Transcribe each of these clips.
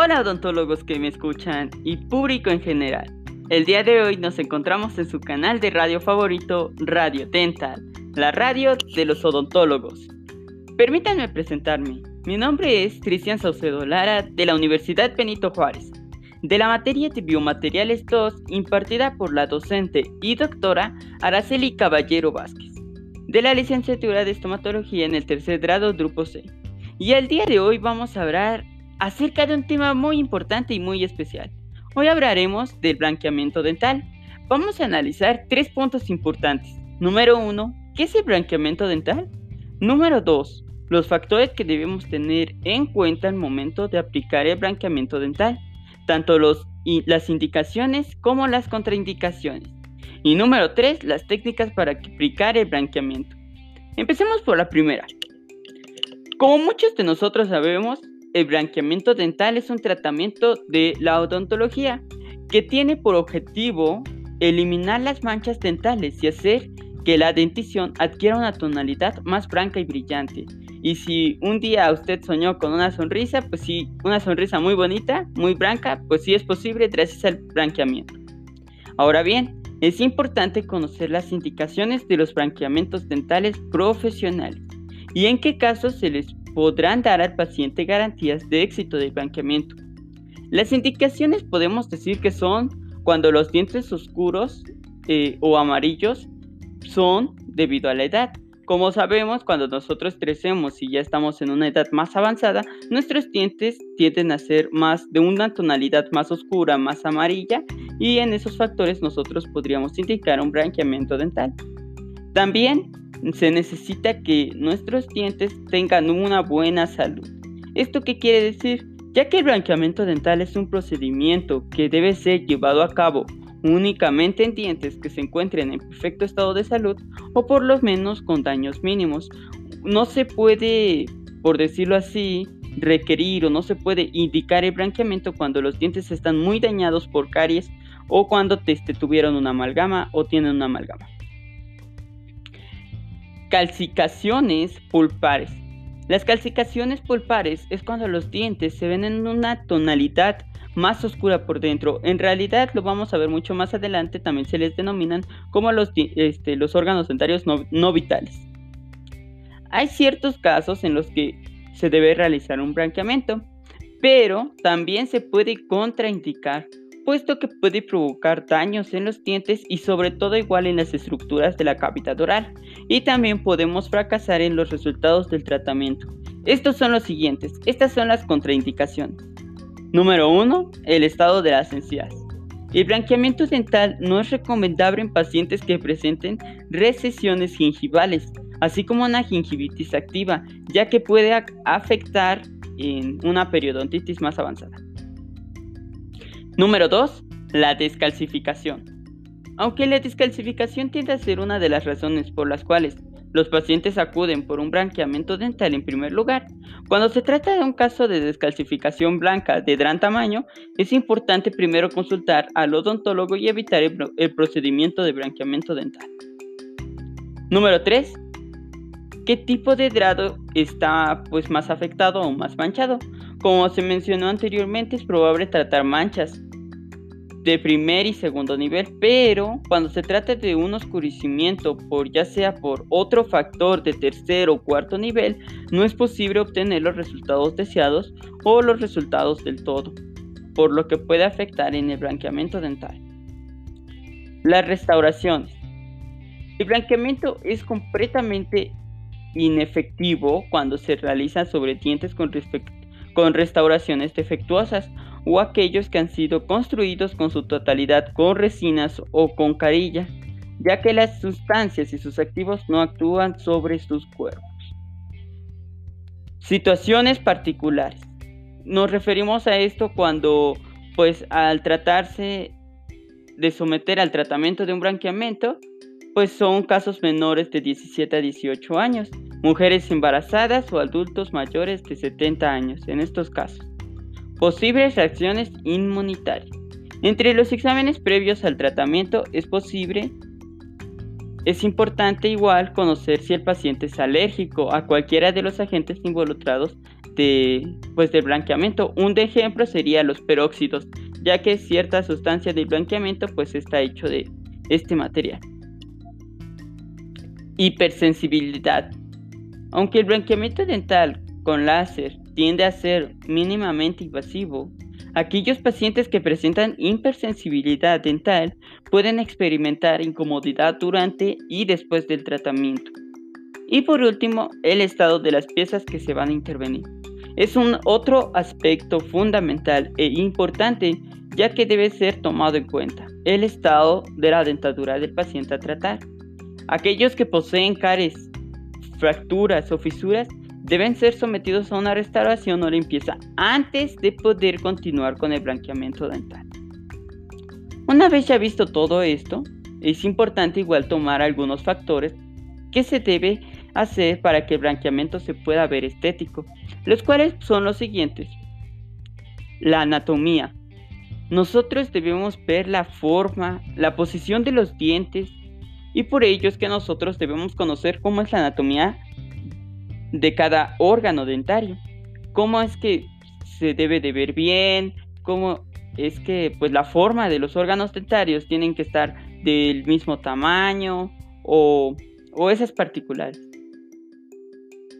Hola odontólogos que me escuchan y público en general. El día de hoy nos encontramos en su canal de radio favorito, Radio Dental, la radio de los odontólogos. Permítanme presentarme. Mi nombre es Cristian Saucedo Lara de la Universidad Benito Juárez, de la materia de Biomateriales 2 impartida por la docente y doctora Araceli Caballero Vázquez, de la licenciatura de Estomatología en el tercer grado Grupo C. Y el día de hoy vamos a hablar acerca de un tema muy importante y muy especial. Hoy hablaremos del blanqueamiento dental. Vamos a analizar tres puntos importantes. Número uno, ¿qué es el blanqueamiento dental? Número dos, los factores que debemos tener en cuenta al momento de aplicar el blanqueamiento dental, tanto los, las indicaciones como las contraindicaciones. Y número tres, las técnicas para aplicar el blanqueamiento. Empecemos por la primera. Como muchos de nosotros sabemos, el blanqueamiento dental es un tratamiento de la odontología que tiene por objetivo eliminar las manchas dentales y hacer que la dentición adquiera una tonalidad más blanca y brillante. Y si un día usted soñó con una sonrisa, pues sí, una sonrisa muy bonita, muy blanca, pues sí es posible gracias al blanqueamiento. Ahora bien, es importante conocer las indicaciones de los blanqueamientos dentales profesionales y en qué casos se les podrán dar al paciente garantías de éxito del blanqueamiento. Las indicaciones podemos decir que son cuando los dientes oscuros eh, o amarillos son debido a la edad. Como sabemos, cuando nosotros crecemos y ya estamos en una edad más avanzada, nuestros dientes tienden a ser más de una tonalidad más oscura, más amarilla, y en esos factores nosotros podríamos indicar un blanqueamiento dental. También se necesita que nuestros dientes tengan una buena salud. ¿Esto qué quiere decir? Ya que el blanqueamiento dental es un procedimiento que debe ser llevado a cabo únicamente en dientes que se encuentren en perfecto estado de salud o por lo menos con daños mínimos. No se puede, por decirlo así, requerir o no se puede indicar el blanqueamiento cuando los dientes están muy dañados por caries o cuando te, tuvieron una amalgama o tienen una amalgama. Calcificaciones pulpares. Las calcificaciones pulpares es cuando los dientes se ven en una tonalidad más oscura por dentro. En realidad lo vamos a ver mucho más adelante, también se les denominan como los, este, los órganos dentarios no, no vitales. Hay ciertos casos en los que se debe realizar un blanqueamiento, pero también se puede contraindicar puesto que puede provocar daños en los dientes y sobre todo igual en las estructuras de la cavidad oral. Y también podemos fracasar en los resultados del tratamiento. Estos son los siguientes. Estas son las contraindicaciones. Número 1. El estado de las encías. El blanqueamiento dental no es recomendable en pacientes que presenten recesiones gingivales, así como una gingivitis activa, ya que puede afectar en una periodontitis más avanzada. Número 2. La descalcificación. Aunque la descalcificación tiende a ser una de las razones por las cuales los pacientes acuden por un blanqueamiento dental en primer lugar, cuando se trata de un caso de descalcificación blanca de gran tamaño, es importante primero consultar al odontólogo y evitar el, procedimiento de blanqueamiento dental. Número 3. ¿Qué tipo de grado está pues, más afectado o más manchado? Como se mencionó anteriormente, es probable tratar manchas de primer y segundo nivel, pero cuando se trata de un oscurecimiento por ya sea por otro factor de tercer o cuarto nivel, no es posible obtener los resultados deseados o los resultados del todo, por lo que puede afectar en el blanqueamiento dental. Las restauraciones. El blanqueamiento es completamente inefectivo cuando se realiza sobre dientes con, con restauraciones defectuosas o aquellos que han sido construidos con su totalidad con resinas o con carilla, ya que las sustancias y sus activos no actúan sobre sus cuerpos. Situaciones particulares. Nos referimos a esto cuando, pues, al tratarse de someter al tratamiento de un branqueamiento, pues son casos menores de 17 a 18 años, mujeres embarazadas o adultos mayores de 70 años en estos casos. Posibles reacciones inmunitarias. Entre los exámenes previos al tratamiento es posible es importante igual conocer si el paciente es alérgico a cualquiera de los agentes involucrados de, pues, del blanqueamiento. Un ejemplo sería los peróxidos, ya que cierta sustancia del blanqueamiento pues está hecho de este material. Hipersensibilidad. Aunque el blanqueamiento dental con láser tiende a ser mínimamente invasivo, aquellos pacientes que presentan hipersensibilidad dental pueden experimentar incomodidad durante y después del tratamiento. Y por último, el estado de las piezas que se van a intervenir. Es un otro aspecto fundamental e importante ya que debe ser tomado en cuenta el estado de la dentadura del paciente a tratar. Aquellos que poseen caries, fracturas o fisuras deben ser sometidos a una restauración o limpieza antes de poder continuar con el blanqueamiento dental. Una vez ya visto todo esto, es importante igual tomar algunos factores que se debe hacer para que el blanqueamiento se pueda ver estético, los cuales son los siguientes. La anatomía. Nosotros debemos ver la forma, la posición de los dientes y por ello es que nosotros debemos conocer cómo es la anatomía de cada órgano dentario, cómo es que se debe de ver bien, cómo es que pues la forma de los órganos dentarios tienen que estar del mismo tamaño o, o esas particulares.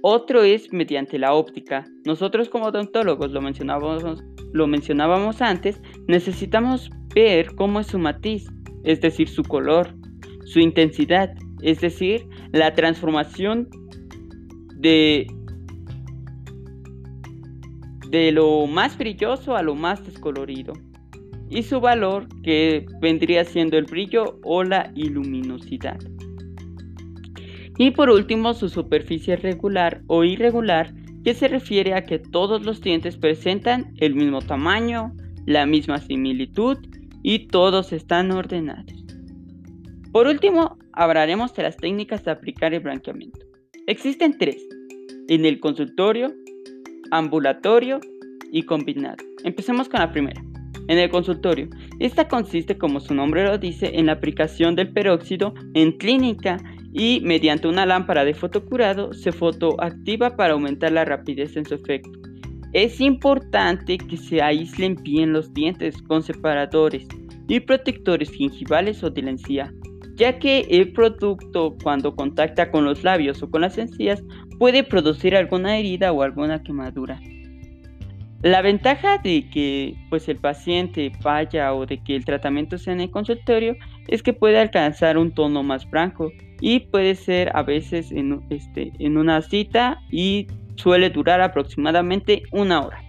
Otro es mediante la óptica. Nosotros como odontólogos, lo mencionábamos, lo mencionábamos antes, necesitamos ver cómo es su matiz, es decir, su color, su intensidad, es decir, la transformación de, de lo más brilloso a lo más descolorido y su valor que vendría siendo el brillo o la luminosidad. Y por último, su superficie regular o irregular, que se refiere a que todos los dientes presentan el mismo tamaño, la misma similitud y todos están ordenados. Por último, hablaremos de las técnicas de aplicar el blanqueamiento. Existen tres, en el consultorio, ambulatorio y combinado. Empecemos con la primera. En el consultorio, esta consiste, como su nombre lo dice, en la aplicación del peróxido en clínica y mediante una lámpara de fotocurado se fotoactiva para aumentar la rapidez en su efecto. Es importante que se aíslen bien los dientes con separadores y protectores gingivales o de encía, ya que el producto cuando contacta con los labios o con las encías puede producir alguna herida o alguna quemadura. La ventaja de que pues el paciente vaya o de que el tratamiento sea en el consultorio es que puede alcanzar un tono más blanco y puede ser a veces en, este, en una cita y suele durar aproximadamente una hora.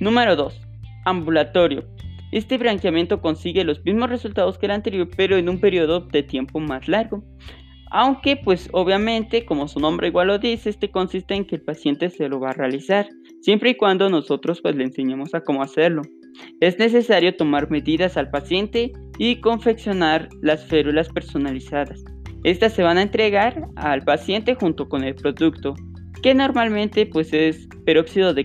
Número 2. Ambulatorio. Este blanqueamiento consigue los mismos resultados que el anterior pero en un periodo de tiempo más largo. Aunque pues obviamente como su nombre igual lo dice, este consiste en que el paciente se lo va a realizar siempre y cuando nosotros pues le enseñemos a cómo hacerlo. Es necesario tomar medidas al paciente y confeccionar las férulas personalizadas. Estas se van a entregar al paciente junto con el producto, que normalmente pues es peróxido de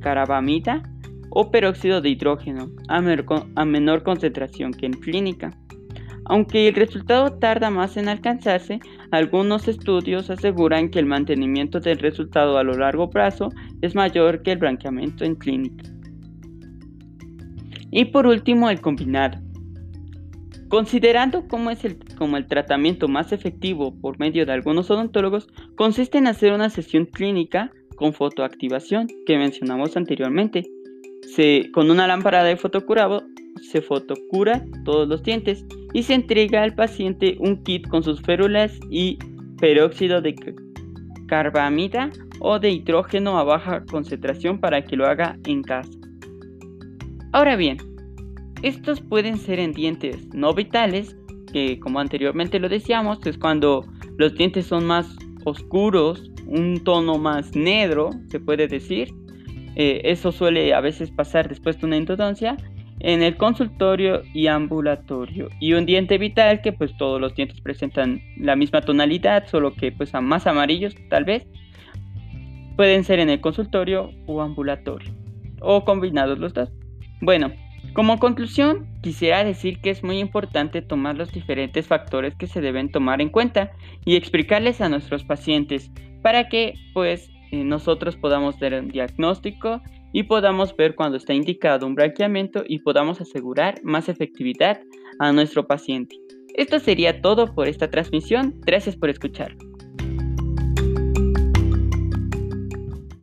carabamida o peróxido de hidrógeno a menor concentración que en clínica. Aunque el resultado tarda más en alcanzarse, algunos estudios aseguran que el mantenimiento del resultado a lo largo plazo es mayor que el blanqueamiento en clínica. Y por último, el combinado. Considerando cómo es el, el tratamiento más efectivo por medio de algunos odontólogos, consiste en hacer una sesión clínica con fotoactivación que mencionamos anteriormente. Se, con una lámpara de fotocurado se fotocura todos los dientes y se entrega al paciente un kit con sus férulas y peróxido de carbamida o de hidrógeno a baja concentración para que lo haga en casa. Ahora bien, estos pueden ser en dientes no vitales, que como anteriormente lo decíamos, es cuando los dientes son más oscuros, un tono más negro, se puede decir. Eh, eso suele a veces pasar después de una endodoncia en el consultorio y ambulatorio. Y un diente vital que pues todos los dientes presentan la misma tonalidad, solo que pues a más amarillos tal vez. Pueden ser en el consultorio o ambulatorio. O combinados los dos. Bueno, Como conclusión, quisiera decir que es muy importante tomar los diferentes factores que se deben tomar en cuenta y explicarles a nuestros pacientes para que pues nosotros podamos dar un diagnóstico y podamos ver cuando está indicado un branqueamiento y podamos asegurar más efectividad a nuestro paciente. Esto sería todo por esta transmisión. Gracias por escuchar.